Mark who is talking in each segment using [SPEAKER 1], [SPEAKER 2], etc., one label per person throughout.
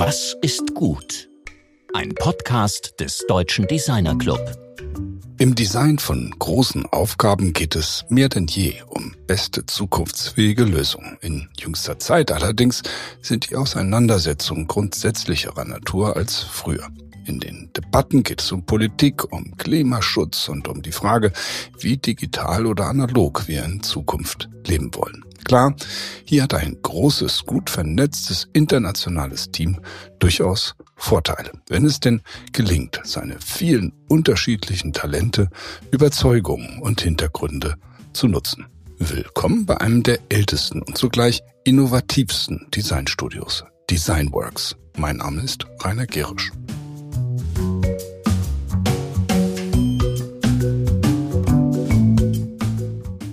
[SPEAKER 1] Was ist gut? Ein Podcast des Deutschen Designer Club.
[SPEAKER 2] Im Design von großen Aufgaben geht es mehr denn je um beste zukunftsfähige Lösungen. In jüngster Zeit allerdings sind die Auseinandersetzungen grundsätzlicherer Natur als früher. In den Debatten geht es um Politik, um Klimaschutz und um die Frage, wie digital oder analog wir in Zukunft leben wollen. Klar, hier hat ein großes, gut vernetztes internationales Team durchaus Vorteile, wenn es denn gelingt, seine vielen unterschiedlichen Talente, Überzeugungen und Hintergründe zu nutzen. Willkommen bei einem der ältesten und zugleich innovativsten Designstudios, Designworks. Mein Name ist Rainer Gerisch.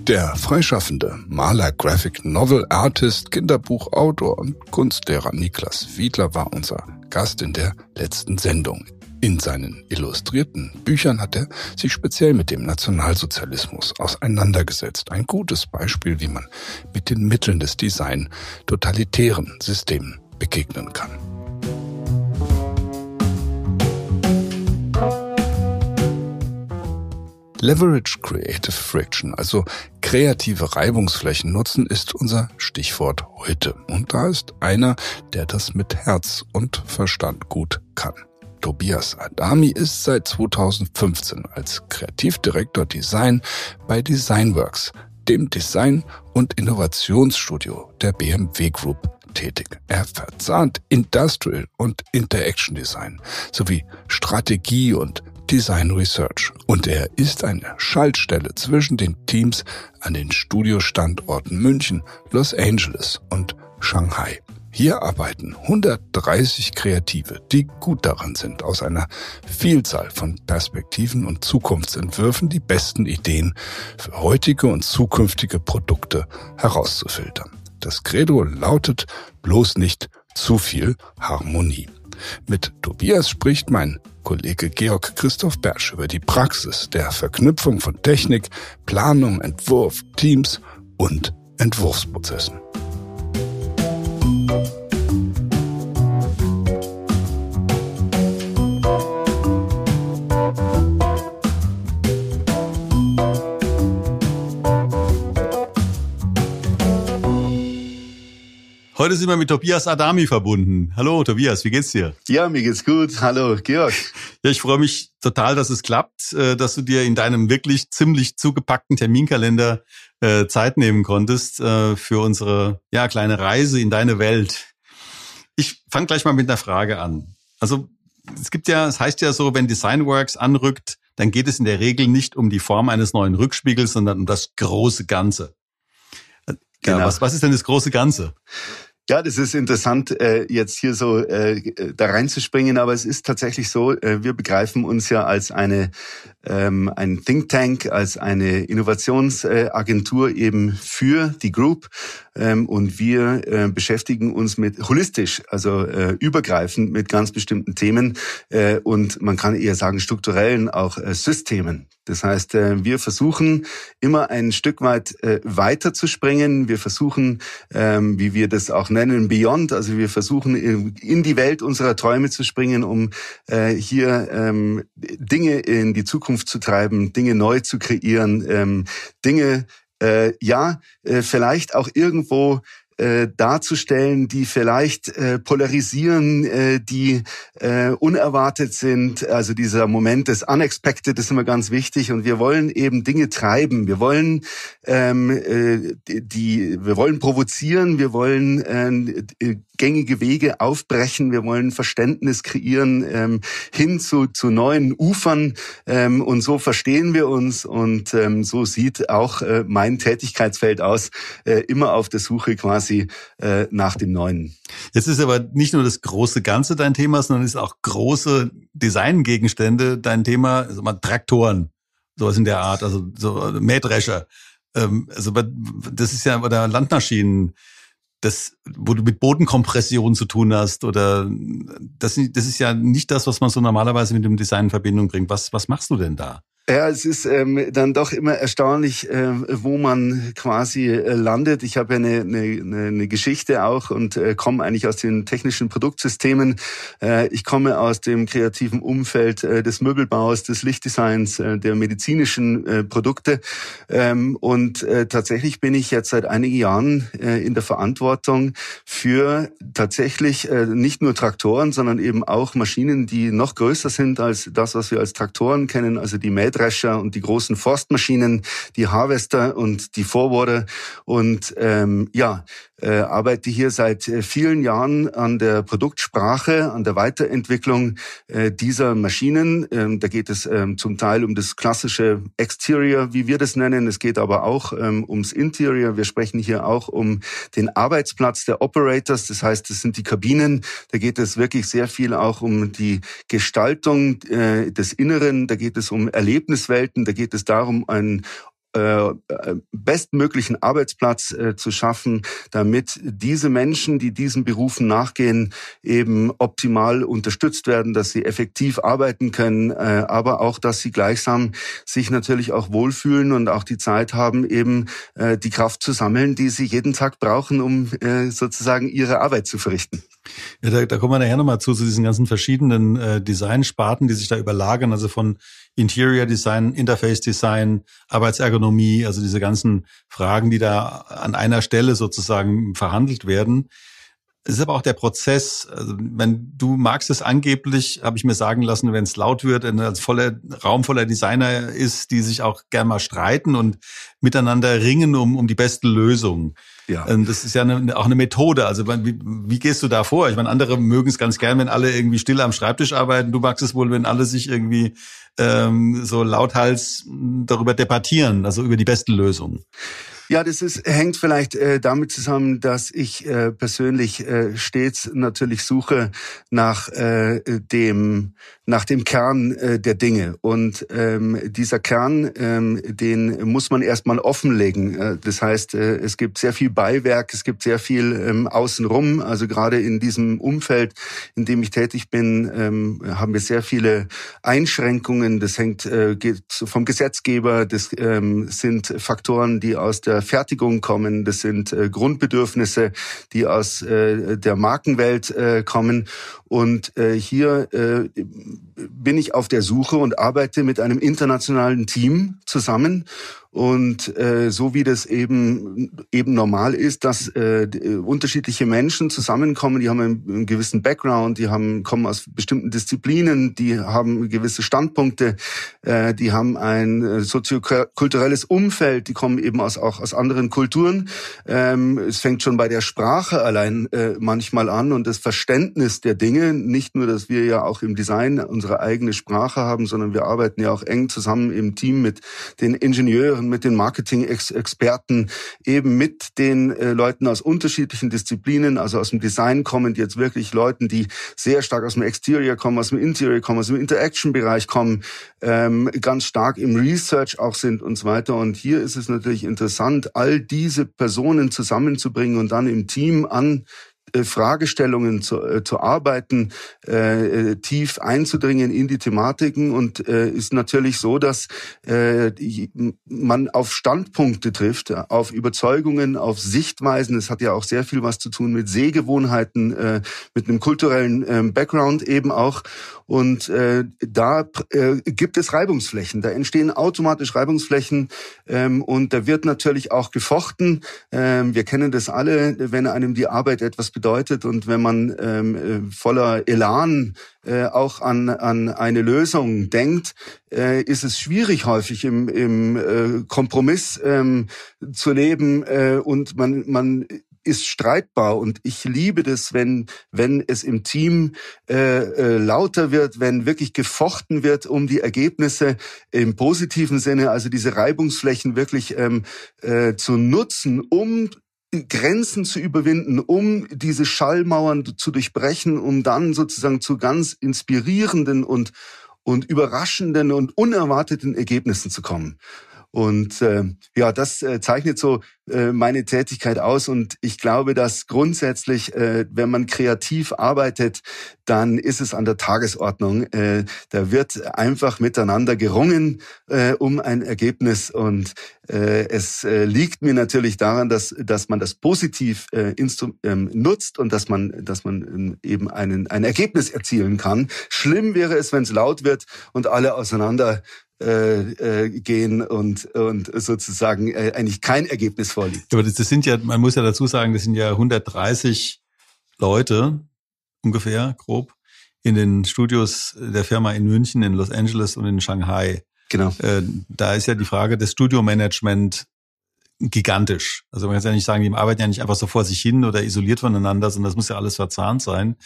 [SPEAKER 2] Der freischaffende Maler, Graphic Novel Artist, Kinderbuchautor und Kunstlehrer Niklas Wiedler war unser Gast in der letzten Sendung. In seinen illustrierten Büchern hat er sich speziell mit dem Nationalsozialismus auseinandergesetzt. Ein gutes Beispiel, wie man mit den Mitteln des Design totalitären Systemen begegnen kann. Leverage Creative Friction, also kreative Reibungsflächen nutzen, ist unser Stichwort heute. Und da ist einer, der das mit Herz und Verstand gut kann. Tobias Adami ist seit 2015 als Kreativdirektor Design bei Designworks, dem Design- und Innovationsstudio der BMW Group tätig. Er verzahnt Industrial und Interaction Design sowie Strategie und Design Research. Und er ist eine Schaltstelle zwischen den Teams an den Studiostandorten München, Los Angeles und Shanghai. Hier arbeiten 130 Kreative, die gut daran sind, aus einer Vielzahl von Perspektiven und Zukunftsentwürfen die besten Ideen für heutige und zukünftige Produkte herauszufiltern. Das Credo lautet bloß nicht zu viel Harmonie. Mit Tobias spricht mein Kollege Georg Christoph Bersch über die Praxis der Verknüpfung von Technik, Planung, Entwurf, Teams und Entwurfsprozessen.
[SPEAKER 3] Heute sind wir mit Tobias Adami verbunden. Hallo Tobias, wie geht's dir?
[SPEAKER 4] Ja, mir geht's gut. Hallo Georg.
[SPEAKER 3] Ja, ich freue mich total, dass es klappt, äh, dass du dir in deinem wirklich ziemlich zugepackten Terminkalender äh, Zeit nehmen konntest äh, für unsere ja kleine Reise in deine Welt. Ich fange gleich mal mit einer Frage an. Also es gibt ja, es heißt ja so, wenn Designworks anrückt, dann geht es in der Regel nicht um die Form eines neuen Rückspiegels, sondern um das große Ganze. Genau. Ja, was, was ist denn das große Ganze?
[SPEAKER 4] Ja, das ist interessant, äh, jetzt hier so äh, da reinzuspringen, aber es ist tatsächlich so, äh, wir begreifen uns ja als eine ähm, ein Think Tank, als eine Innovationsagentur eben für die Group ähm, und wir äh, beschäftigen uns mit holistisch, also äh, übergreifend mit ganz bestimmten Themen äh, und man kann eher sagen strukturellen auch äh, Systemen. Das heißt, äh, wir versuchen immer ein Stück weit äh, weiter zu springen. Wir versuchen, ähm, wie wir das auch nennen, Beyond. Also wir versuchen in die Welt unserer Träume zu springen, um äh, hier ähm, Dinge in die Zukunft zu treiben, Dinge neu zu kreieren, ähm, Dinge ja vielleicht auch irgendwo äh, darzustellen, die vielleicht äh, polarisieren, äh, die äh, unerwartet sind. Also dieser Moment des Unexpected ist immer ganz wichtig. Und wir wollen eben Dinge treiben. Wir wollen ähm, äh, die, wir wollen provozieren, wir wollen äh, gängige Wege aufbrechen, wir wollen Verständnis kreieren ähm, hin zu, zu neuen Ufern. Ähm, und so verstehen wir uns. Und ähm, so sieht auch äh, mein Tätigkeitsfeld aus, äh, immer auf der Suche quasi quasi äh, nach dem Neuen.
[SPEAKER 3] Jetzt ist aber nicht nur das große Ganze dein Thema, sondern ist auch große Designgegenstände dein Thema, also mal Traktoren, sowas in der Art, also so Mähdrescher. Ähm, also das ist ja oder Landmaschinen das, wo du mit Bodenkompression zu tun hast oder das, das ist ja nicht das, was man so normalerweise mit dem Design in Verbindung bringt. Was, was machst du denn da?
[SPEAKER 4] Ja, es ist ähm, dann doch immer erstaunlich, äh, wo man quasi äh, landet. Ich habe ja eine, eine, eine Geschichte auch und äh, komme eigentlich aus den technischen Produktsystemen. Äh, ich komme aus dem kreativen Umfeld äh, des Möbelbaus, des Lichtdesigns, äh, der medizinischen äh, Produkte. Ähm, und äh, tatsächlich bin ich jetzt seit einigen Jahren äh, in der Verantwortung für tatsächlich äh, nicht nur Traktoren, sondern eben auch Maschinen, die noch größer sind als das, was wir als Traktoren kennen, also die Mäh Mähdrescher und die großen Forstmaschinen, die Harvester und die Forwarder. Und ähm, ja, äh, arbeite hier seit äh, vielen Jahren an der Produktsprache, an der Weiterentwicklung äh, dieser Maschinen. Ähm, da geht es ähm, zum Teil um das klassische Exterior, wie wir das nennen. Es geht aber auch ähm, ums Interior. Wir sprechen hier auch um den Arbeitsplatz der Operators. Das heißt, es sind die Kabinen. Da geht es wirklich sehr viel auch um die Gestaltung äh, des Inneren. Da geht es um Erlebniswelten. Da geht es darum, ein äh, bestmöglichen Arbeitsplatz äh, zu schaffen, damit diese Menschen, die diesen Berufen nachgehen, eben optimal unterstützt werden, dass sie effektiv arbeiten können, äh, aber auch, dass sie gleichsam sich natürlich auch wohlfühlen und auch die Zeit haben, eben äh, die Kraft zu sammeln, die sie jeden Tag brauchen, um äh, sozusagen ihre Arbeit zu verrichten.
[SPEAKER 3] Ja, da, da kommen wir nachher nochmal zu, zu diesen ganzen verschiedenen äh, Designsparten, die sich da überlagern, also von Interior Design, Interface Design, Arbeitsergonomie, also diese ganzen Fragen, die da an einer Stelle sozusagen verhandelt werden. Es ist aber auch der Prozess. Also, wenn du magst es angeblich, habe ich mir sagen lassen, wenn es laut wird, wenn ein voller Raum voller Designer ist, die sich auch gern mal streiten und miteinander ringen um, um die beste Lösung. Ja. Ähm, das ist ja eine, auch eine Methode. Also wie, wie gehst du da vor? Ich meine, andere mögen es ganz gern, wenn alle irgendwie still am Schreibtisch arbeiten. Du magst es wohl, wenn alle sich irgendwie ähm, so lauthals darüber debattieren, also über die beste Lösung.
[SPEAKER 4] Ja, das ist, hängt vielleicht äh, damit zusammen, dass ich äh, persönlich äh, stets natürlich suche nach äh, dem nach dem Kern äh, der Dinge und ähm, dieser Kern, ähm, den muss man erstmal offenlegen. Äh, das heißt, äh, es gibt sehr viel Beiwerk, es gibt sehr viel ähm, außenrum. Also gerade in diesem Umfeld, in dem ich tätig bin, ähm, haben wir sehr viele Einschränkungen. Das hängt äh, geht vom Gesetzgeber. Das ähm, sind Faktoren, die aus der Fertigung kommen. Das sind äh, Grundbedürfnisse, die aus äh, der Markenwelt äh, kommen. Und äh, hier äh, bin ich auf der Suche und arbeite mit einem internationalen Team zusammen und äh, so wie das eben eben normal ist, dass äh, unterschiedliche Menschen zusammenkommen, die haben einen, einen, gewissen Background, die haben kommen aus bestimmten Disziplinen, die haben gewisse Standpunkte, äh, die haben ein äh, soziokulturelles Umfeld, die kommen eben aus auch aus anderen Kulturen. Ähm, es fängt schon bei der Sprache allein äh, manchmal an und das Verständnis der Dinge. Nicht nur, dass wir ja auch im Design unsere eigene Sprache haben, sondern wir arbeiten ja auch eng zusammen im Team mit den Ingenieuren mit den Marketing-Experten, eben mit den äh, Leuten aus unterschiedlichen Disziplinen, also aus dem Design kommen, die jetzt wirklich Leuten, die sehr stark aus dem Exterior kommen, aus dem Interior kommen, aus dem Interaction-Bereich kommen, ähm, ganz stark im Research auch sind und so weiter. Und hier ist es natürlich interessant, all diese Personen zusammenzubringen und dann im Team an Fragestellungen zu, äh, zu arbeiten, äh, äh, tief einzudringen in die Thematiken und äh, ist natürlich so, dass äh, man auf Standpunkte trifft, auf Überzeugungen, auf Sichtweisen. Es hat ja auch sehr viel was zu tun mit Sehgewohnheiten, äh, mit einem kulturellen äh, Background eben auch. Und äh, da äh, gibt es Reibungsflächen, da entstehen automatisch Reibungsflächen ähm, und da wird natürlich auch gefochten. Ähm, wir kennen das alle, wenn einem die Arbeit etwas bedeutet und wenn man ähm, äh, voller Elan äh, auch an, an eine Lösung denkt, äh, ist es schwierig häufig im, im äh, Kompromiss ähm, zu leben äh, und man, man ist streitbar. Und ich liebe das, wenn wenn es im Team äh, äh, lauter wird, wenn wirklich gefochten wird um die Ergebnisse im positiven Sinne, also diese Reibungsflächen wirklich ähm, äh, zu nutzen, um Grenzen zu überwinden, um diese Schallmauern zu durchbrechen, um dann sozusagen zu ganz inspirierenden und und überraschenden und unerwarteten Ergebnissen zu kommen. Und äh, ja, das äh, zeichnet so äh, meine Tätigkeit aus. Und ich glaube, dass grundsätzlich, äh, wenn man kreativ arbeitet, dann ist es an der Tagesordnung. Äh, da wird einfach miteinander gerungen äh, um ein Ergebnis. Und äh, es äh, liegt mir natürlich daran, dass, dass man das positiv äh, ähm, nutzt und dass man, dass man ähm, eben einen, ein Ergebnis erzielen kann. Schlimm wäre es, wenn es laut wird und alle auseinander äh, äh, gehen und, und sozusagen äh, eigentlich kein Ergebnis vorliegt.
[SPEAKER 3] Aber das, das sind ja, man muss ja dazu sagen, das sind ja 130 Leute ungefähr, grob, in den Studios der Firma in München, in Los Angeles und in Shanghai.
[SPEAKER 4] Genau.
[SPEAKER 3] Äh, da ist ja die Frage des Studiomanagement gigantisch. Also man kann ja nicht sagen, die arbeiten ja nicht einfach so vor sich hin oder isoliert voneinander, sondern das muss ja alles verzahnt sein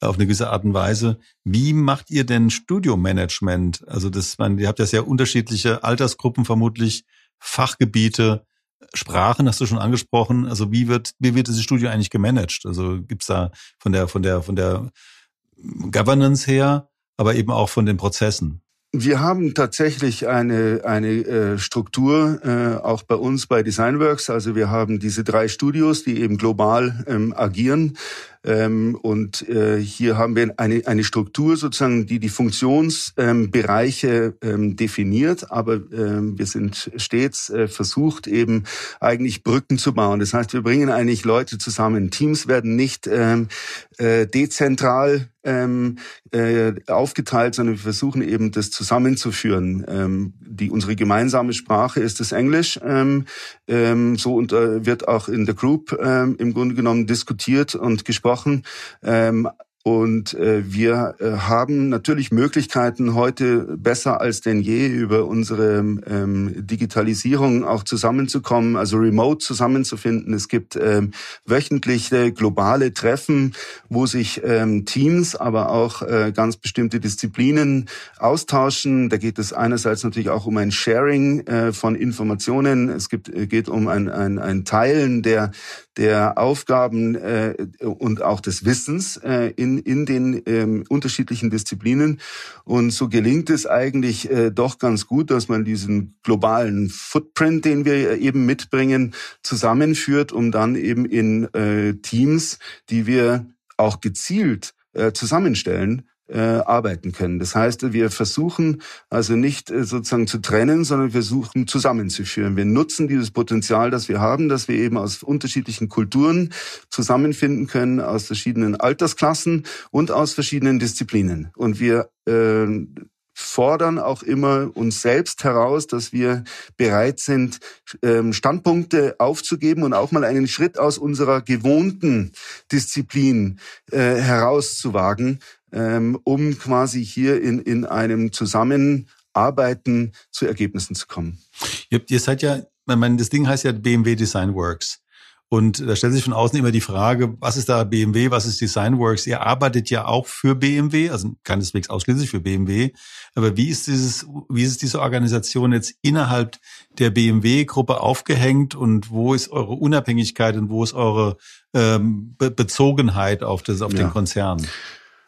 [SPEAKER 3] auf eine gewisse Art und Weise. Wie macht ihr denn Studiomanagement? Also das, man, ihr habt ja sehr unterschiedliche Altersgruppen vermutlich, Fachgebiete, Sprachen hast du schon angesprochen. Also wie wird wie wird dieses Studio eigentlich gemanagt? Also gibt's da von der von der von der Governance her, aber eben auch von den Prozessen?
[SPEAKER 4] Wir haben tatsächlich eine, eine äh, Struktur, äh, auch bei uns bei Designworks. Also wir haben diese drei Studios, die eben global ähm, agieren. Ähm, und äh, hier haben wir eine, eine Struktur sozusagen, die die Funktionsbereiche ähm, definiert, aber ähm, wir sind stets äh, versucht, eben eigentlich Brücken zu bauen. Das heißt, wir bringen eigentlich Leute zusammen. Teams werden nicht ähm, äh, dezentral ähm, äh, aufgeteilt, sondern wir versuchen eben das zusammenzuführen. Ähm, die unsere gemeinsame Sprache ist das Englisch. Ähm, ähm, so und äh, wird auch in der Group ähm, im Grunde genommen diskutiert und gesprochen gesprochen. Ähm, und äh, wir äh, haben natürlich Möglichkeiten, heute besser als denn je über unsere ähm, Digitalisierung auch zusammenzukommen, also remote zusammenzufinden. Es gibt ähm, wöchentliche globale Treffen, wo sich ähm, Teams, aber auch äh, ganz bestimmte Disziplinen austauschen. Da geht es einerseits natürlich auch um ein Sharing äh, von Informationen. Es gibt, äh, geht um ein, ein, ein Teilen der der Aufgaben äh, und auch des Wissens äh, in, in den ähm, unterschiedlichen Disziplinen. Und so gelingt es eigentlich äh, doch ganz gut, dass man diesen globalen Footprint, den wir eben mitbringen, zusammenführt, um dann eben in äh, Teams, die wir auch gezielt äh, zusammenstellen, äh, arbeiten können. Das heißt, wir versuchen also nicht äh, sozusagen zu trennen, sondern wir versuchen zusammenzuführen. Wir nutzen dieses Potenzial, das wir haben, dass wir eben aus unterschiedlichen Kulturen zusammenfinden können, aus verschiedenen Altersklassen und aus verschiedenen Disziplinen. Und wir äh, fordern auch immer uns selbst heraus, dass wir bereit sind, ähm, Standpunkte aufzugeben und auch mal einen Schritt aus unserer gewohnten Disziplin äh, herauszuwagen, ähm, um quasi hier in, in einem Zusammenarbeiten zu Ergebnissen zu kommen.
[SPEAKER 3] Ihr, ihr seid ja, ich meine, das Ding heißt ja BMW Design Works. Und da stellt sich von außen immer die Frage, was ist da BMW, was ist Designworks? Ihr arbeitet ja auch für BMW, also keineswegs ausschließlich für BMW. Aber wie ist dieses, wie ist diese Organisation jetzt innerhalb der BMW-Gruppe aufgehängt und wo ist eure Unabhängigkeit und wo ist eure ähm, Bezogenheit auf, das, auf ja. den Konzern?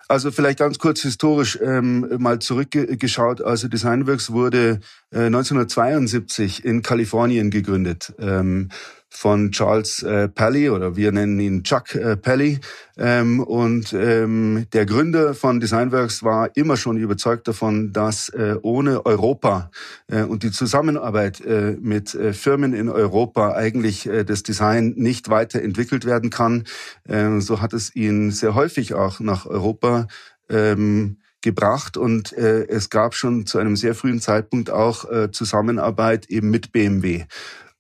[SPEAKER 4] Also vielleicht ganz kurz historisch ähm, mal zurückgeschaut. Also Designworks wurde äh, 1972 in Kalifornien gegründet. Ähm, von Charles äh, Pally oder wir nennen ihn Chuck äh, Pally. Ähm, und ähm, der Gründer von Designworks war immer schon überzeugt davon, dass äh, ohne Europa äh, und die Zusammenarbeit äh, mit äh, Firmen in Europa eigentlich äh, das Design nicht weiterentwickelt werden kann. Ähm, so hat es ihn sehr häufig auch nach Europa ähm, gebracht und äh, es gab schon zu einem sehr frühen Zeitpunkt auch äh, Zusammenarbeit eben mit BMW.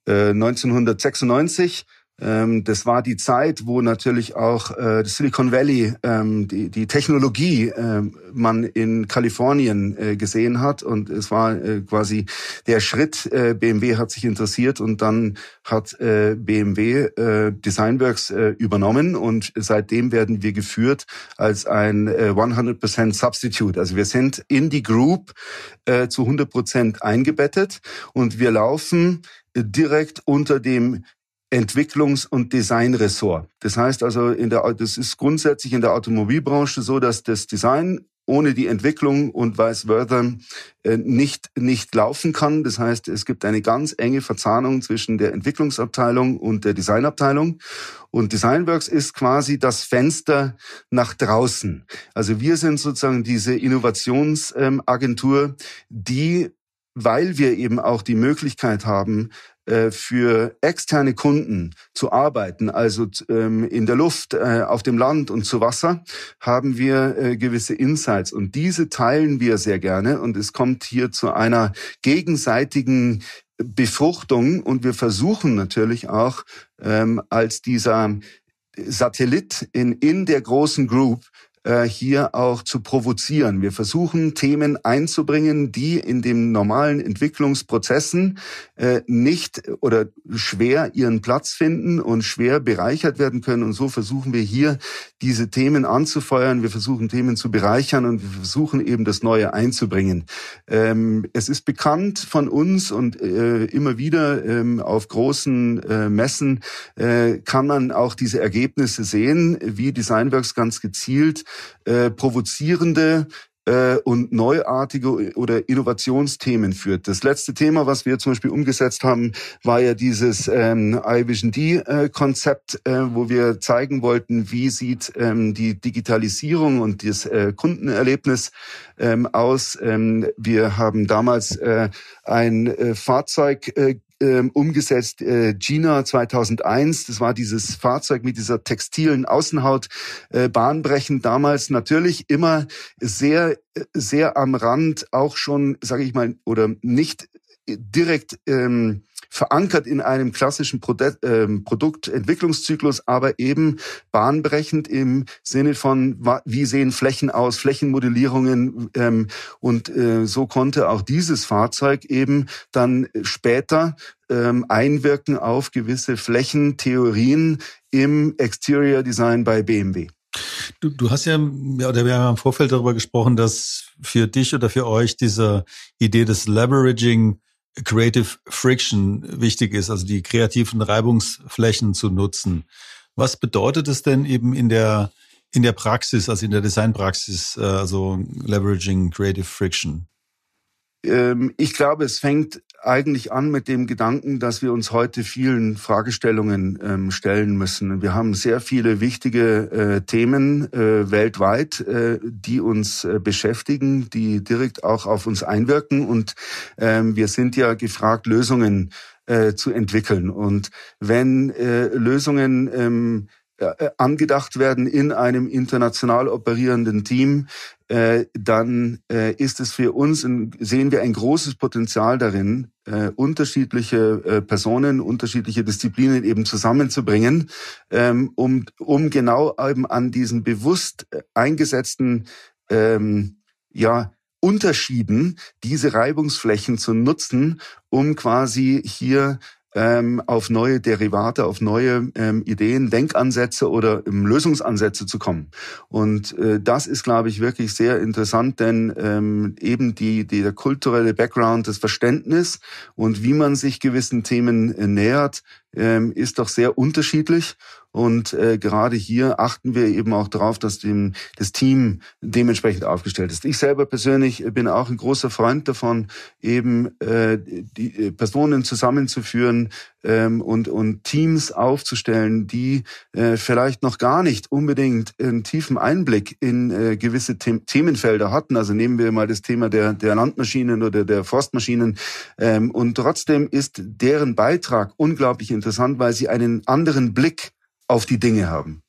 [SPEAKER 4] 1996 äh, das war die Zeit, wo natürlich auch äh, Silicon Valley, ähm, die, die Technologie äh, man in Kalifornien äh, gesehen hat. Und es war äh, quasi der Schritt, äh, BMW hat sich interessiert und dann hat äh, BMW äh, Designworks äh, übernommen und seitdem werden wir geführt als ein äh, 100% Substitute. Also wir sind in die Group äh, zu 100% eingebettet und wir laufen direkt unter dem Entwicklungs- und Designressort. Das heißt also, in der, das ist grundsätzlich in der Automobilbranche so, dass das Design ohne die Entwicklung und vice versa äh, nicht, nicht laufen kann. Das heißt, es gibt eine ganz enge Verzahnung zwischen der Entwicklungsabteilung und der Designabteilung. Und Designworks ist quasi das Fenster nach draußen. Also wir sind sozusagen diese Innovationsagentur, die weil wir eben auch die Möglichkeit haben, äh, für externe Kunden zu arbeiten, also ähm, in der Luft, äh, auf dem Land und zu Wasser, haben wir äh, gewisse Insights. Und diese teilen wir sehr gerne. Und es kommt hier zu einer gegenseitigen Befruchtung. Und wir versuchen natürlich auch ähm, als dieser Satellit in, in der großen Group äh, hier auch zu provozieren. Wir versuchen Themen einzubringen, die in den normalen Entwicklungsprozessen äh, nicht oder schwer ihren Platz finden und schwer bereichert werden können. Und so versuchen wir hier diese Themen anzufeuern. Wir versuchen Themen zu bereichern und wir versuchen eben das Neue einzubringen. Ähm, es ist bekannt von uns und äh, immer wieder ähm, auf großen Messen kann man auch diese Ergebnisse sehen, wie Designworks ganz gezielt äh, provozierende äh, und neuartige oder Innovationsthemen führt. Das letzte Thema, was wir zum Beispiel umgesetzt haben, war ja dieses ähm, iVision D-Konzept, äh, wo wir zeigen wollten, wie sieht ähm, die Digitalisierung und das äh, Kundenerlebnis ähm, aus. Ähm, wir haben damals äh, ein äh, Fahrzeug äh, ähm, umgesetzt. Äh, Gina 2001, das war dieses Fahrzeug mit dieser textilen Außenhaut, äh, bahnbrechend damals natürlich immer sehr, sehr am Rand, auch schon, sage ich mal, oder nicht direkt ähm, verankert in einem klassischen ähm, Produktentwicklungszyklus, aber eben bahnbrechend im Sinne von, wie sehen Flächen aus, Flächenmodellierungen. Ähm, und äh, so konnte auch dieses Fahrzeug eben dann später ähm, einwirken auf gewisse Flächentheorien im Exterior Design bei BMW.
[SPEAKER 3] Du, du hast ja, ja, oder wir haben im Vorfeld darüber gesprochen, dass für dich oder für euch diese Idee des Leveraging Creative Friction wichtig ist, also die kreativen Reibungsflächen zu nutzen. Was bedeutet es denn eben in der, in der Praxis, also in der Designpraxis, also Leveraging Creative Friction?
[SPEAKER 4] Ähm, ich glaube, es fängt eigentlich an mit dem Gedanken, dass wir uns heute vielen Fragestellungen ähm, stellen müssen. Wir haben sehr viele wichtige äh, Themen äh, weltweit, äh, die uns beschäftigen, die direkt auch auf uns einwirken. Und ähm, wir sind ja gefragt, Lösungen zu entwickeln. Und wenn Lösungen angedacht werden in einem international operierenden Team, äh, dann äh, ist es für uns, sehen wir ein großes Potenzial darin, äh, unterschiedliche äh, Personen, unterschiedliche Disziplinen eben zusammenzubringen, ähm, um, um genau eben an diesen bewusst äh, eingesetzten ähm, ja, Unterschieden diese Reibungsflächen zu nutzen, um quasi hier ähm, auf neue Derivate, auf neue ähm, Ideen, Denkansätze oder ähm, Lösungsansätze zu kommen. Und äh, das ist, glaube ich, wirklich sehr interessant, denn ähm, eben die, die, der kulturelle Background, das Verständnis und wie man sich gewissen Themen äh, nähert, ähm, ist doch sehr unterschiedlich. Und äh, gerade hier achten wir eben auch darauf, dass dem, das Team dementsprechend aufgestellt ist. Ich selber persönlich bin auch ein großer Freund davon, eben äh, die äh, Personen zusammenzuführen ähm, und, und Teams aufzustellen, die äh, vielleicht noch gar nicht unbedingt einen tiefen Einblick in äh, gewisse The Themenfelder hatten. Also nehmen wir mal das Thema der, der Landmaschinen oder der Forstmaschinen. Ähm, und trotzdem ist deren Beitrag unglaublich interessant, weil sie einen anderen Blick auf die Dinge haben.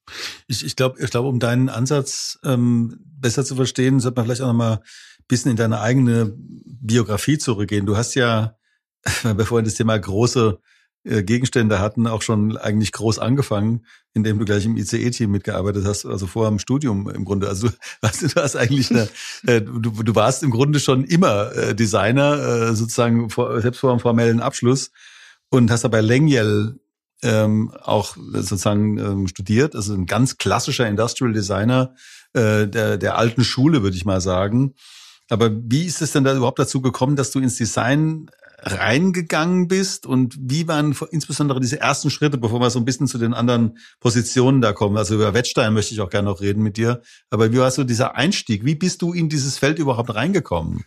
[SPEAKER 3] Ich, ich glaube, ich glaube, um deinen Ansatz ähm, besser zu verstehen, sollte man vielleicht auch noch mal ein bisschen in deine eigene Biografie zurückgehen. Du hast ja, bevor wir das Thema große äh, Gegenstände hatten, auch schon eigentlich groß angefangen, indem du gleich im ICE-Team mitgearbeitet hast, also vorher im Studium im Grunde. Also du, du hast eigentlich eine, äh, du, du warst im Grunde schon immer äh, Designer, äh, sozusagen vor, selbst vor einem formellen Abschluss und hast aber Lengyel ähm, auch sozusagen ähm, studiert, also ein ganz klassischer Industrial Designer äh, der, der alten Schule, würde ich mal sagen. Aber wie ist es denn da überhaupt dazu gekommen, dass du ins Design reingegangen bist und wie waren insbesondere diese ersten Schritte, bevor wir so ein bisschen zu den anderen Positionen da kommen. Also über Wettstein möchte ich auch gerne noch reden mit dir. Aber wie war so dieser Einstieg? Wie bist du in dieses Feld überhaupt reingekommen?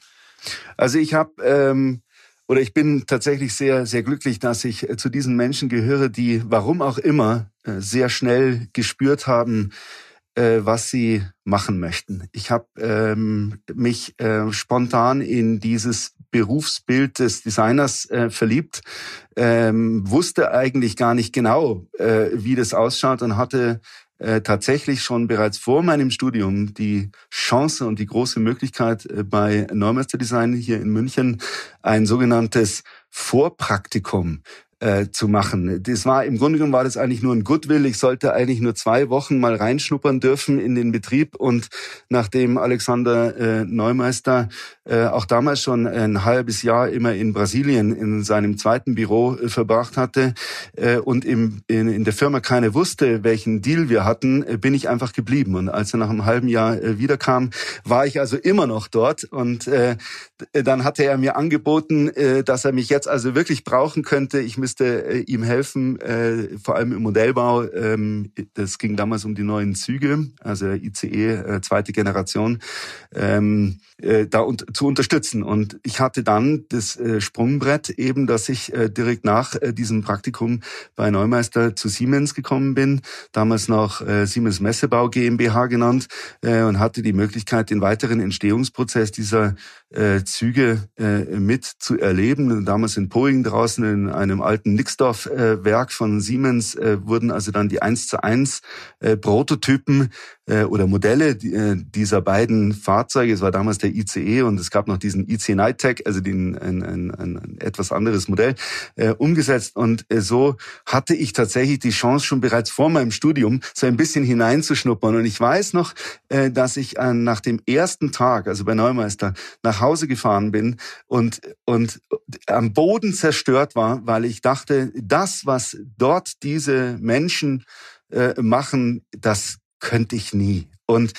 [SPEAKER 4] Also ich habe ähm, oder ich bin tatsächlich sehr sehr glücklich, dass ich äh, zu diesen Menschen gehöre, die warum auch immer äh, sehr schnell gespürt haben, äh, was sie machen möchten. Ich habe ähm, mich äh, spontan in dieses Berufsbild des Designers äh, verliebt, ähm, wusste eigentlich gar nicht genau, äh, wie das ausschaut und hatte äh, tatsächlich schon bereits vor meinem Studium die Chance und die große Möglichkeit äh, bei Neumeister Design hier in München ein sogenanntes Vorpraktikum äh, zu machen. Das war im Grunde genommen war das eigentlich nur ein Goodwill. Ich sollte eigentlich nur zwei Wochen mal reinschnuppern dürfen in den Betrieb und nachdem Alexander äh, Neumeister äh, auch damals schon ein halbes Jahr immer in Brasilien in seinem zweiten Büro äh, verbracht hatte äh, und im, in, in der Firma keiner wusste, welchen Deal wir hatten, äh, bin ich einfach geblieben. Und als er nach einem halben Jahr äh, wiederkam, war ich also immer noch dort. Und äh, dann hatte er mir angeboten, äh, dass er mich jetzt also wirklich brauchen könnte. Ich äh, ihm helfen, äh, vor allem im Modellbau. Ähm, das ging damals um die neuen Züge, also ICE äh, zweite Generation. Ähm, äh, da und, zu unterstützen. Und ich hatte dann das äh, Sprungbrett eben, dass ich äh, direkt nach äh, diesem Praktikum bei Neumeister zu Siemens gekommen bin, damals noch äh, Siemens Messebau GmbH genannt äh, und hatte die Möglichkeit, den weiteren Entstehungsprozess dieser äh, Züge äh, mit zu erleben. Damals in Poing draußen in einem alten Nixdorf-Werk äh, von Siemens äh, wurden also dann die 1 zu 1 äh, Prototypen äh, oder Modelle äh, dieser beiden Fahrzeuge. Es war damals der ICE und es gab noch diesen IC Nighttech, also den, ein, ein, ein etwas anderes Modell, äh, umgesetzt. Und äh, so hatte ich tatsächlich die Chance, schon bereits vor meinem Studium so ein bisschen hineinzuschnuppern. Und ich weiß noch, äh, dass ich äh, nach dem ersten Tag, also bei Neumeister, nach Hause gefahren bin und, und am Boden zerstört war, weil ich dachte, das, was dort diese Menschen äh, machen, das könnte ich nie. Und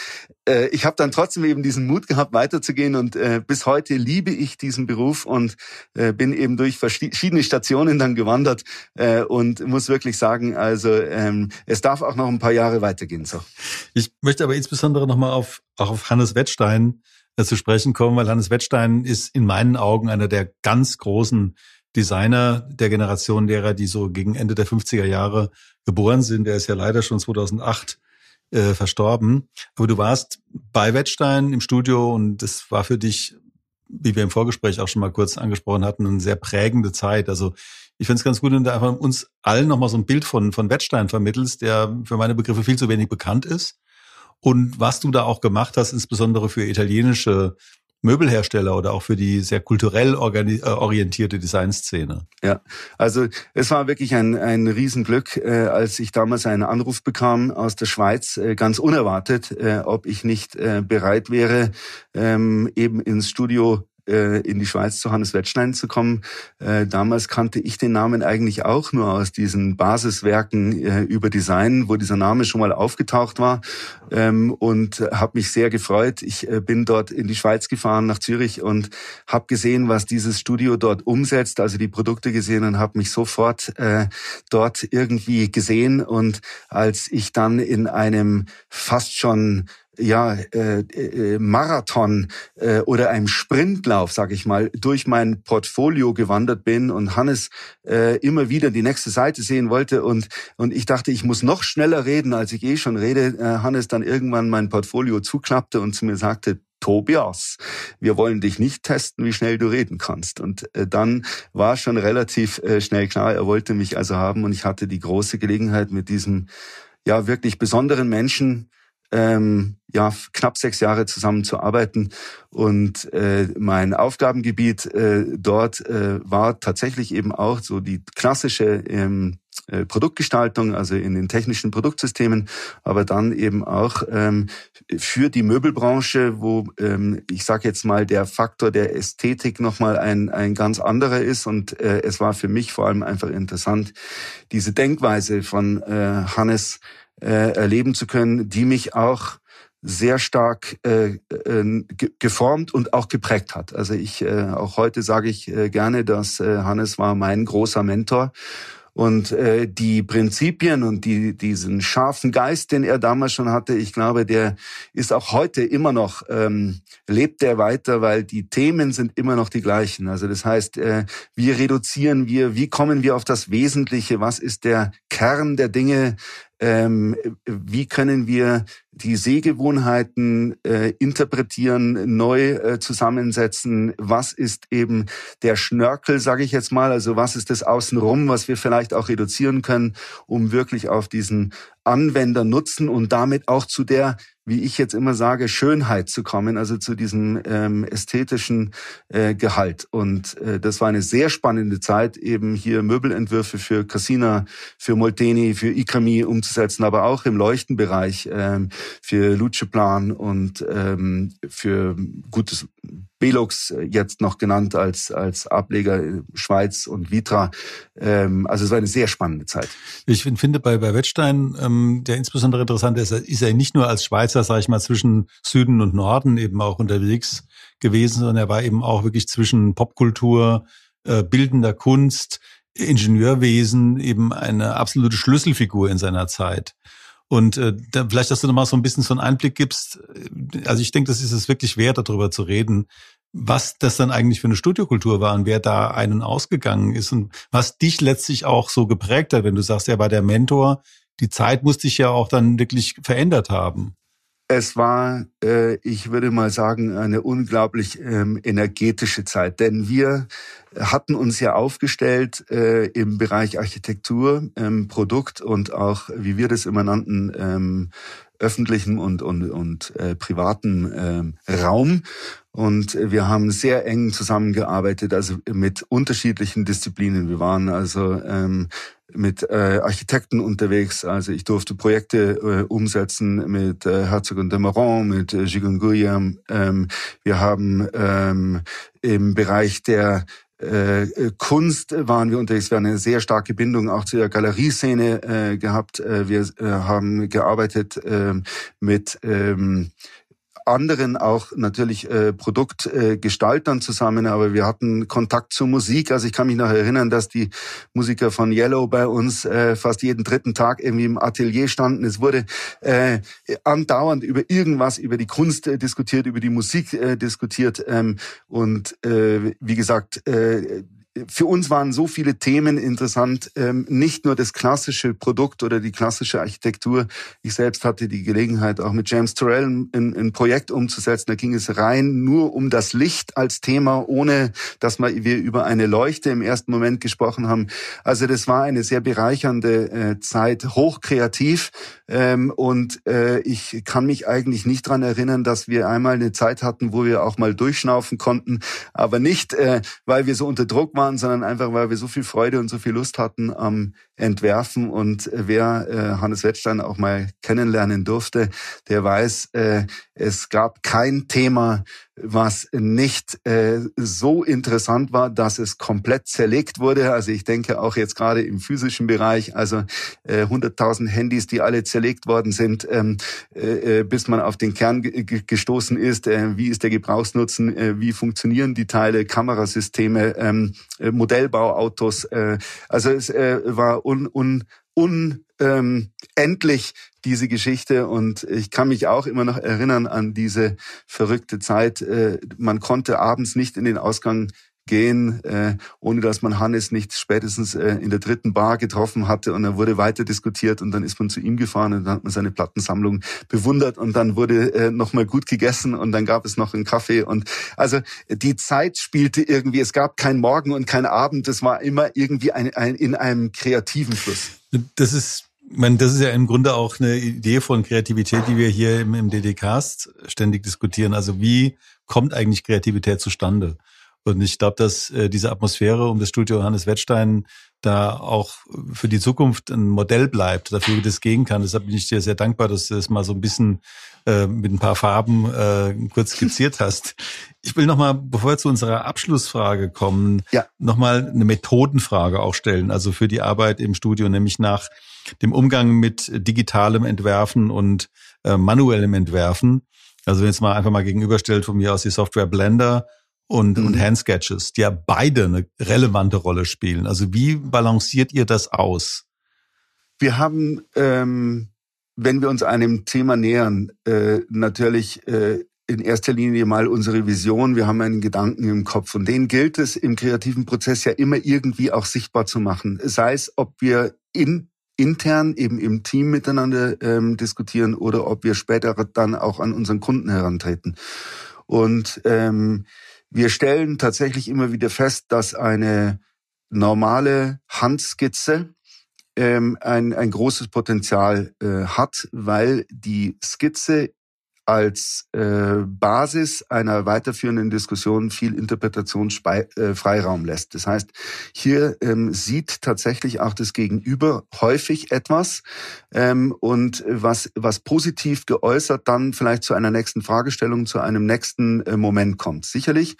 [SPEAKER 4] äh, ich habe dann trotzdem eben diesen Mut gehabt, weiterzugehen und äh, bis heute liebe ich diesen Beruf und äh, bin eben durch verschiedene Stationen dann gewandert äh, und muss wirklich sagen, also ähm, es darf auch noch ein paar Jahre weitergehen. So.
[SPEAKER 3] Ich möchte aber insbesondere nochmal auf, auch auf Hannes Wettstein äh, zu sprechen kommen, weil Hannes Wettstein ist in meinen Augen einer der ganz großen Designer der Generation derer, die so gegen Ende der 50er Jahre geboren sind. Der ist ja leider schon 2008 äh, verstorben. Aber du warst bei Wettstein im Studio und das war für dich, wie wir im Vorgespräch auch schon mal kurz angesprochen hatten, eine sehr prägende Zeit. Also ich finde es ganz gut, wenn du einfach uns allen nochmal so ein Bild von, von Wettstein vermittelst, der für meine Begriffe viel zu wenig bekannt ist. Und was du da auch gemacht hast, insbesondere für italienische Möbelhersteller oder auch für die sehr kulturell äh, orientierte Designszene.
[SPEAKER 4] Ja, also es war wirklich ein, ein Riesenglück, äh, als ich damals einen Anruf bekam aus der Schweiz, äh, ganz unerwartet, äh, ob ich nicht äh, bereit wäre, ähm, eben ins Studio in die Schweiz zu Hannes Wettstein zu kommen. Äh, damals kannte ich den Namen eigentlich auch nur aus diesen Basiswerken äh, über Design, wo dieser Name schon mal aufgetaucht war ähm, und habe mich sehr gefreut. Ich bin dort in die Schweiz gefahren, nach Zürich und habe gesehen, was dieses Studio dort umsetzt, also die Produkte gesehen und habe mich sofort dort irgendwie gesehen und als ich dann in einem fast schon ja, äh, äh, Marathon äh, oder einem Sprintlauf, sag ich mal, durch mein Portfolio gewandert bin und Hannes äh, immer wieder die nächste Seite sehen wollte und und ich dachte, ich muss noch schneller reden, als ich eh schon rede. Äh, Hannes dann irgendwann mein Portfolio zuklappte und zu mir sagte, Tobias, wir wollen dich nicht testen, wie schnell du reden kannst. Und äh, dann war schon relativ äh, schnell klar, er wollte mich also haben und ich hatte die große Gelegenheit mit diesem ja wirklich besonderen Menschen ähm, ja knapp sechs Jahre zusammen zu arbeiten und äh, mein Aufgabengebiet äh, dort äh, war tatsächlich eben auch so die klassische ähm, äh, Produktgestaltung, also in den technischen Produktsystemen, aber dann eben auch ähm, für die Möbelbranche, wo ähm, ich sage jetzt mal der Faktor der Ästhetik nochmal ein, ein ganz anderer ist. Und äh, es war für mich vor allem einfach interessant, diese Denkweise von äh, Hannes äh, erleben zu können, die mich auch sehr stark äh, äh, geformt und auch geprägt hat. Also ich äh, auch heute sage ich äh, gerne, dass äh, Hannes war mein großer Mentor und äh, die Prinzipien und die, diesen scharfen Geist, den er damals schon hatte, ich glaube, der ist auch heute immer noch, ähm, lebt er weiter, weil die Themen sind immer noch die gleichen. Also das heißt, äh, wie reduzieren wir, wie kommen wir auf das Wesentliche, was ist der Kern der Dinge, ähm, wie können wir die Sehgewohnheiten äh, interpretieren, neu äh, zusammensetzen? Was ist eben der Schnörkel, sage ich jetzt mal? Also was ist das Außenrum, was wir vielleicht auch reduzieren können, um wirklich auf diesen Anwender nutzen und damit auch zu der wie ich jetzt immer sage, Schönheit zu kommen, also zu diesem ähm, ästhetischen äh, Gehalt. Und äh, das war eine sehr spannende Zeit, eben hier Möbelentwürfe für Cassina, für Molteni, für Ikami umzusetzen, aber auch im Leuchtenbereich ähm, für Luceplan und ähm, für gutes Belux äh, jetzt noch genannt als, als Ableger Schweiz und Vitra. Ähm, also es war eine sehr spannende Zeit.
[SPEAKER 3] Ich finde bei, bei Wettstein, ähm, der insbesondere interessant ist, ist er nicht nur als Schweizer, sage ich mal, zwischen Süden und Norden eben auch unterwegs gewesen, sondern er war eben auch wirklich zwischen Popkultur, äh, bildender Kunst, Ingenieurwesen eben eine absolute Schlüsselfigur in seiner Zeit. Und äh, da, vielleicht, dass du noch mal so ein bisschen so einen Einblick gibst. Also ich denke, das ist es wirklich wert, darüber zu reden, was das dann eigentlich für eine Studiokultur war und wer da einen ausgegangen ist und was dich letztlich auch so geprägt hat, wenn du sagst, er war der Mentor. Die Zeit muss dich ja auch dann wirklich verändert haben.
[SPEAKER 4] Es war, äh, ich würde mal sagen, eine unglaublich ähm, energetische Zeit, denn wir hatten uns ja aufgestellt äh, im Bereich Architektur, ähm, Produkt und auch, wie wir das immer nannten, ähm, öffentlichen und, und, und äh, privaten äh, Raum. Und wir haben sehr eng zusammengearbeitet, also mit unterschiedlichen Disziplinen. Wir waren also ähm, mit äh, Architekten unterwegs. Also ich durfte Projekte äh, umsetzen mit äh, Herzog und de Marron, mit äh, Gigon Guillaume. Ähm, wir haben ähm, im Bereich der äh, Kunst waren wir unterwegs. Wir haben eine sehr starke Bindung auch zu der Galerieszene äh, gehabt. Äh, wir äh, haben gearbeitet äh, mit ähm, anderen auch natürlich äh, Produktgestaltern äh, zusammen, aber wir hatten Kontakt zur Musik. Also ich kann mich noch erinnern, dass die Musiker von Yellow bei uns äh, fast jeden dritten Tag irgendwie im Atelier standen. Es wurde äh, andauernd über irgendwas, über die Kunst äh, diskutiert, über die Musik äh, diskutiert. Ähm, und äh, wie gesagt, äh, für uns waren so viele Themen interessant, ähm, nicht nur das klassische Produkt oder die klassische Architektur. Ich selbst hatte die Gelegenheit, auch mit James Turrell ein, Projekt umzusetzen. Da ging es rein nur um das Licht als Thema, ohne dass wir über eine Leuchte im ersten Moment gesprochen haben. Also das war eine sehr bereichernde äh, Zeit, hochkreativ. Ähm, und äh, ich kann mich eigentlich nicht dran erinnern, dass wir einmal eine Zeit hatten, wo wir auch mal durchschnaufen konnten, aber nicht, äh, weil wir so unter Druck waren waren, sondern einfach, weil wir so viel Freude und so viel Lust hatten am Entwerfen. Und wer äh, Hannes Wettstein auch mal kennenlernen durfte, der weiß, äh, es gab kein Thema, was nicht äh, so interessant war, dass es komplett zerlegt wurde. Also ich denke auch jetzt gerade im physischen Bereich, also äh, 100.000 Handys, die alle zerlegt worden sind, ähm, äh, äh, bis man auf den Kern gestoßen ist. Äh, wie ist der Gebrauchsnutzen? Äh, wie funktionieren die Teile? Kamerasysteme, ähm, äh, Modellbauautos. Äh, also es äh, war un, un, un ähm, endlich diese Geschichte und ich kann mich auch immer noch erinnern an diese verrückte Zeit. Äh, man konnte abends nicht in den Ausgang gehen, äh, ohne dass man Hannes nicht spätestens äh, in der dritten Bar getroffen hatte und dann wurde weiter diskutiert und dann ist man zu ihm gefahren und dann hat man seine Plattensammlung bewundert und dann wurde äh, nochmal gut gegessen und dann gab es noch einen Kaffee und also die Zeit spielte irgendwie, es gab kein Morgen und kein Abend, es war immer irgendwie ein, ein, in einem kreativen Fluss.
[SPEAKER 3] Das ist meine, das ist ja im Grunde auch eine Idee von Kreativität, die wir hier im, im DDcast ständig diskutieren. Also wie kommt eigentlich Kreativität zustande? Und ich glaube, dass äh, diese Atmosphäre um das Studio Johannes Wettstein da auch für die Zukunft ein Modell bleibt, dafür wie das gehen kann. Deshalb bin ich dir sehr dankbar, dass du das mal so ein bisschen äh, mit ein paar Farben äh, kurz skizziert hast. Ich will nochmal, bevor wir zu unserer Abschlussfrage kommen, ja. nochmal eine Methodenfrage auch stellen, also für die Arbeit im Studio, nämlich nach dem Umgang mit digitalem Entwerfen und äh, manuellem Entwerfen. Also wenn jetzt mal einfach mal gegenüberstellt von mir aus die Software Blender und, mhm. und Handsketches, die ja beide eine relevante Rolle spielen. Also wie balanciert ihr das aus?
[SPEAKER 4] Wir haben, ähm, wenn wir uns einem Thema nähern, äh, natürlich äh, in erster Linie mal unsere Vision. Wir haben einen Gedanken im Kopf und den gilt es im kreativen Prozess ja immer irgendwie auch sichtbar zu machen. Sei es, ob wir in intern eben im Team miteinander ähm, diskutieren oder ob wir später dann auch an unseren Kunden herantreten. Und ähm, wir stellen tatsächlich immer wieder fest, dass eine normale Handskizze ähm, ein, ein großes Potenzial äh, hat, weil die Skizze als äh, Basis einer weiterführenden Diskussion viel Interpretationsfreiraum äh, lässt. Das heißt, hier ähm, sieht tatsächlich auch das Gegenüber häufig etwas ähm, und was, was positiv geäußert dann vielleicht zu einer nächsten Fragestellung, zu einem nächsten äh, Moment kommt. Sicherlich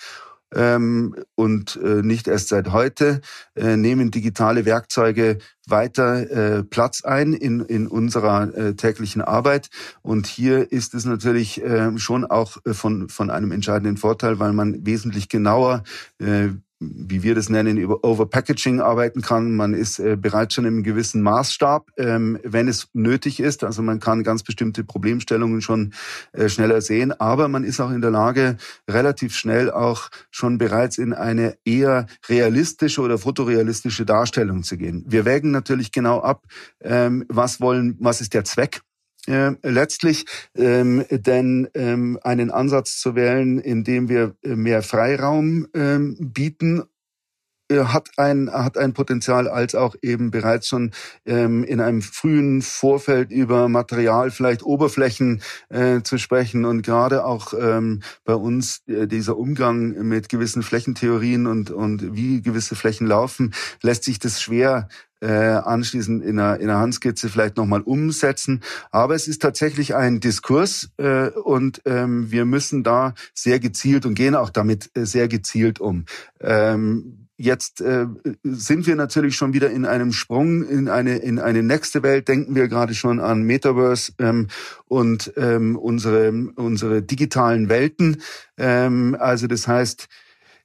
[SPEAKER 4] ähm, und äh, nicht erst seit heute äh, nehmen digitale Werkzeuge weiter äh, Platz ein in, in unserer äh, täglichen Arbeit. Und hier ist es natürlich äh, schon auch äh, von, von einem entscheidenden Vorteil, weil man wesentlich genauer äh, wie wir das nennen, über Overpackaging arbeiten kann. Man ist äh, bereits schon im gewissen Maßstab, ähm, wenn es nötig ist. Also man kann ganz bestimmte Problemstellungen schon äh, schneller sehen, aber man ist auch in der Lage, relativ schnell auch schon bereits in eine eher realistische oder fotorealistische Darstellung zu gehen. Wir wägen natürlich genau ab, ähm, was wollen, was ist der Zweck äh, letztlich, ähm, denn ähm, einen Ansatz zu wählen, in dem wir äh, mehr Freiraum ähm, bieten hat ein hat ein Potenzial, als auch eben bereits schon ähm, in einem frühen Vorfeld über Material, vielleicht Oberflächen äh, zu sprechen und gerade auch ähm, bei uns äh, dieser Umgang mit gewissen Flächentheorien und und wie gewisse Flächen laufen, lässt sich das schwer äh, anschließend in einer, in einer Handskizze vielleicht nochmal umsetzen. Aber es ist tatsächlich ein Diskurs äh, und ähm, wir müssen da sehr gezielt und gehen auch damit äh, sehr gezielt um. Ähm, Jetzt äh, sind wir natürlich schon wieder in einem Sprung in eine in eine nächste Welt. Denken wir gerade schon an Metaverse ähm, und ähm, unsere unsere digitalen Welten. Ähm, also das heißt,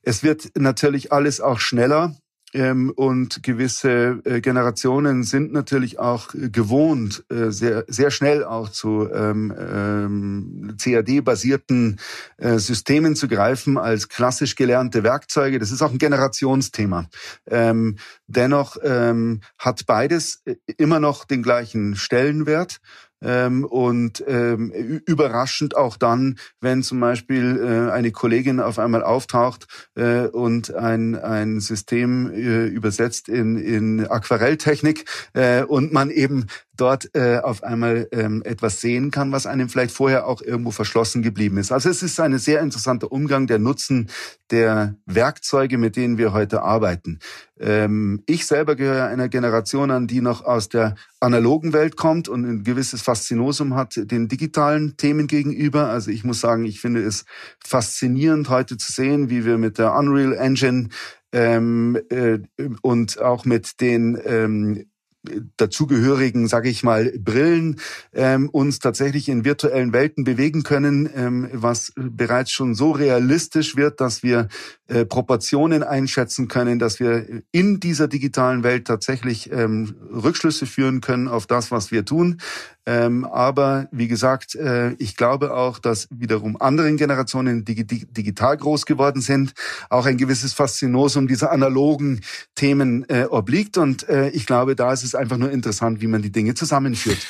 [SPEAKER 4] es wird natürlich alles auch schneller. Ähm, und gewisse äh, Generationen sind natürlich auch gewohnt, äh, sehr, sehr schnell auch zu ähm, ähm, CAD-basierten äh, Systemen zu greifen als klassisch gelernte Werkzeuge. Das ist auch ein Generationsthema. Ähm, dennoch ähm, hat beides äh, immer noch den gleichen Stellenwert ähm, und ähm, überraschend auch dann, wenn zum Beispiel äh, eine Kollegin auf einmal auftaucht äh, und ein, ein System äh, übersetzt in, in Aquarelltechnik äh, und man eben dort äh, auf einmal ähm, etwas sehen kann, was einem vielleicht vorher auch irgendwo verschlossen geblieben ist. Also es ist ein sehr interessanter Umgang der Nutzen der Werkzeuge, mit denen wir heute arbeiten. Ähm, ich selber gehöre einer Generation an, die noch aus der analogen Welt kommt und ein gewisses Faszinosum hat den digitalen Themen gegenüber. Also ich muss sagen, ich finde es faszinierend heute zu sehen, wie wir mit der Unreal Engine ähm, äh, und auch mit den ähm, dazugehörigen, sage ich mal, Brillen ähm, uns tatsächlich in virtuellen Welten bewegen können, ähm, was bereits schon so realistisch wird, dass wir äh, Proportionen einschätzen können, dass wir in dieser digitalen Welt tatsächlich ähm, Rückschlüsse führen können auf das, was wir tun. Ähm, aber wie gesagt, äh, ich glaube auch, dass wiederum anderen Generationen, die, digital groß geworden sind, auch ein gewisses Faszinosum dieser analogen Themen äh, obliegt. Und äh, ich glaube, da ist es einfach nur interessant, wie man die Dinge zusammenführt.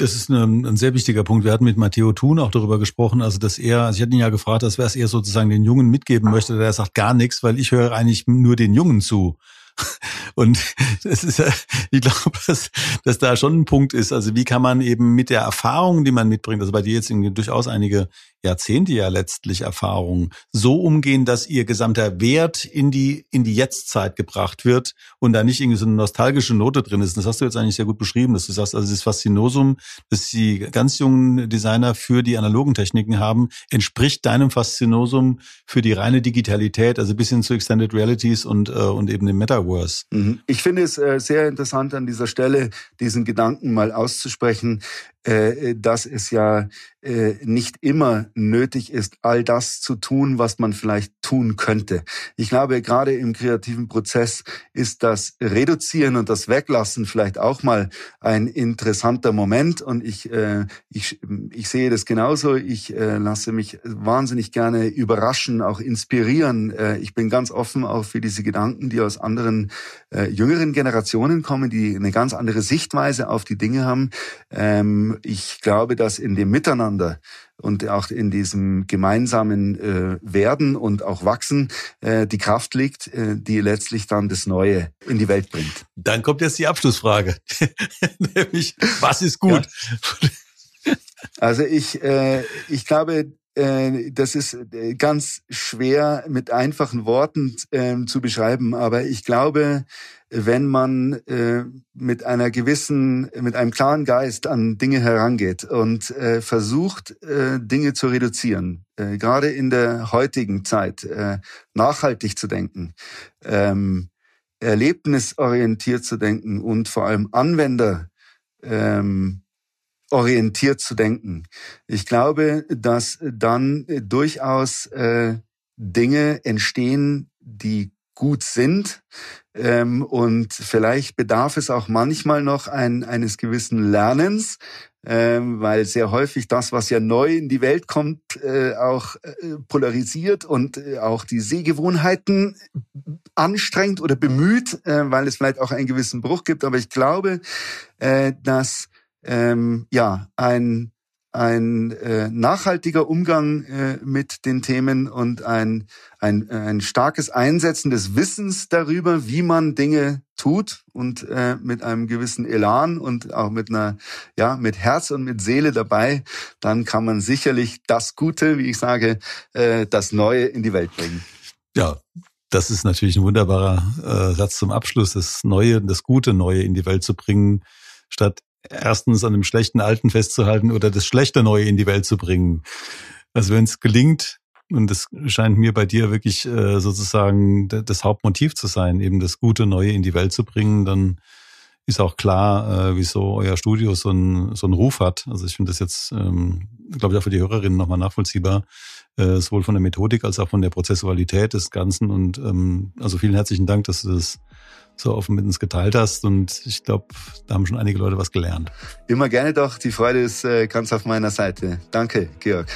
[SPEAKER 3] Das ist ein, ein, sehr wichtiger Punkt. Wir hatten mit Matteo Thun auch darüber gesprochen, also dass er, also ich hatte ihn ja gefragt, dass eher sozusagen den Jungen mitgeben möchte, der sagt gar nichts, weil ich höre eigentlich nur den Jungen zu. Und das ist, ich glaube, dass, dass da schon ein Punkt ist. Also wie kann man eben mit der Erfahrung, die man mitbringt, also bei dir jetzt durchaus einige Jahrzehnte ja letztlich Erfahrung, so umgehen, dass ihr gesamter Wert in die, in die Jetztzeit gebracht wird und da nicht irgendwie so eine nostalgische Note drin ist. Das hast du jetzt eigentlich sehr gut beschrieben, dass du sagst, also das Faszinosum, das die ganz jungen Designer für die analogen Techniken haben, entspricht deinem Faszinosum für die reine Digitalität, also bis hin zu Extended Realities und, äh, und eben dem Metaverse.
[SPEAKER 4] Mhm. Ich finde es äh, sehr interessant an dieser Stelle, diesen Gedanken mal auszusprechen, dass es ja äh, nicht immer nötig ist, all das zu tun, was man vielleicht tun könnte. Ich glaube, gerade im kreativen Prozess ist das Reduzieren und das Weglassen vielleicht auch mal ein interessanter Moment. Und ich, äh, ich, ich sehe das genauso. Ich äh, lasse mich wahnsinnig gerne überraschen, auch inspirieren. Äh, ich bin ganz offen auch für diese Gedanken, die aus anderen äh, jüngeren Generationen kommen, die eine ganz andere Sichtweise auf die Dinge haben. Ich glaube, dass in dem Miteinander und auch in diesem gemeinsamen äh, Werden und auch Wachsen äh, die Kraft liegt, äh, die letztlich dann das Neue in die Welt bringt.
[SPEAKER 3] Dann kommt jetzt die Abschlussfrage, nämlich was ist gut?
[SPEAKER 4] Ja. Also ich, äh, ich glaube, äh, das ist äh, ganz schwer mit einfachen Worten äh, zu beschreiben, aber ich glaube, wenn man äh, mit einer gewissen, mit einem klaren Geist an Dinge herangeht und äh, versucht, äh, Dinge zu reduzieren, äh, gerade in der heutigen Zeit, äh, nachhaltig zu denken, ähm, erlebnisorientiert zu denken und vor allem Anwender ähm, orientiert zu denken. Ich glaube, dass dann durchaus äh, Dinge entstehen, die gut sind. Ähm, und vielleicht bedarf es auch manchmal noch ein, eines gewissen Lernens, ähm, weil sehr häufig das, was ja neu in die Welt kommt, äh, auch äh, polarisiert und äh, auch die Sehgewohnheiten anstrengt oder bemüht, äh, weil es vielleicht auch einen gewissen Bruch gibt. Aber ich glaube, äh, dass ähm, ja ein ein äh, nachhaltiger Umgang äh, mit den Themen und ein, ein, ein starkes Einsetzen des Wissens darüber, wie man Dinge tut und äh, mit einem gewissen Elan und auch mit einer, ja, mit Herz und mit Seele dabei, dann kann man sicherlich das Gute, wie ich sage, äh, das Neue in die Welt bringen.
[SPEAKER 3] Ja, das ist natürlich ein wunderbarer äh, Satz zum Abschluss, das Neue, das Gute Neue in die Welt zu bringen, statt erstens an dem schlechten Alten festzuhalten oder das schlechte Neue in die Welt zu bringen. Also wenn es gelingt, und das scheint mir bei dir wirklich äh, sozusagen das Hauptmotiv zu sein, eben das gute Neue in die Welt zu bringen, dann ist auch klar, äh, wieso euer Studio so einen so einen Ruf hat. Also ich finde das jetzt, ähm, glaube ich, auch für die Hörerinnen nochmal nachvollziehbar, äh, sowohl von der Methodik als auch von der Prozessualität des Ganzen. Und ähm, also vielen herzlichen Dank, dass du das so offen mit uns geteilt hast. Und ich glaube, da haben schon einige Leute was gelernt.
[SPEAKER 4] Immer gerne doch. Die Freude ist äh, ganz auf meiner Seite. Danke, Georg.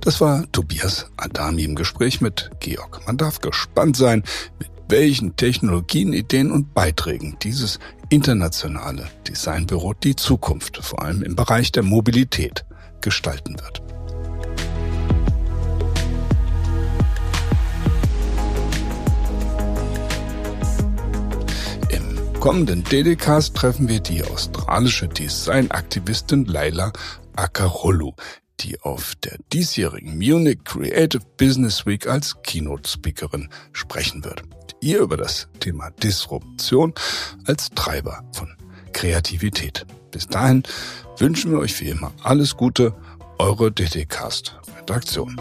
[SPEAKER 2] Das war Tobias Adami im Gespräch mit Georg. Man darf gespannt sein, mit welchen Technologien, Ideen und Beiträgen dieses internationale Designbüro die Zukunft, vor allem im Bereich der Mobilität, gestalten wird. Kommenden Dedicast treffen wir die australische Designaktivistin Laila Akarolu, die auf der diesjährigen Munich Creative Business Week als Keynote-Speakerin sprechen wird. Ihr über das Thema Disruption als Treiber von Kreativität. Bis dahin wünschen wir euch wie immer alles Gute, eure DDcast Redaktion.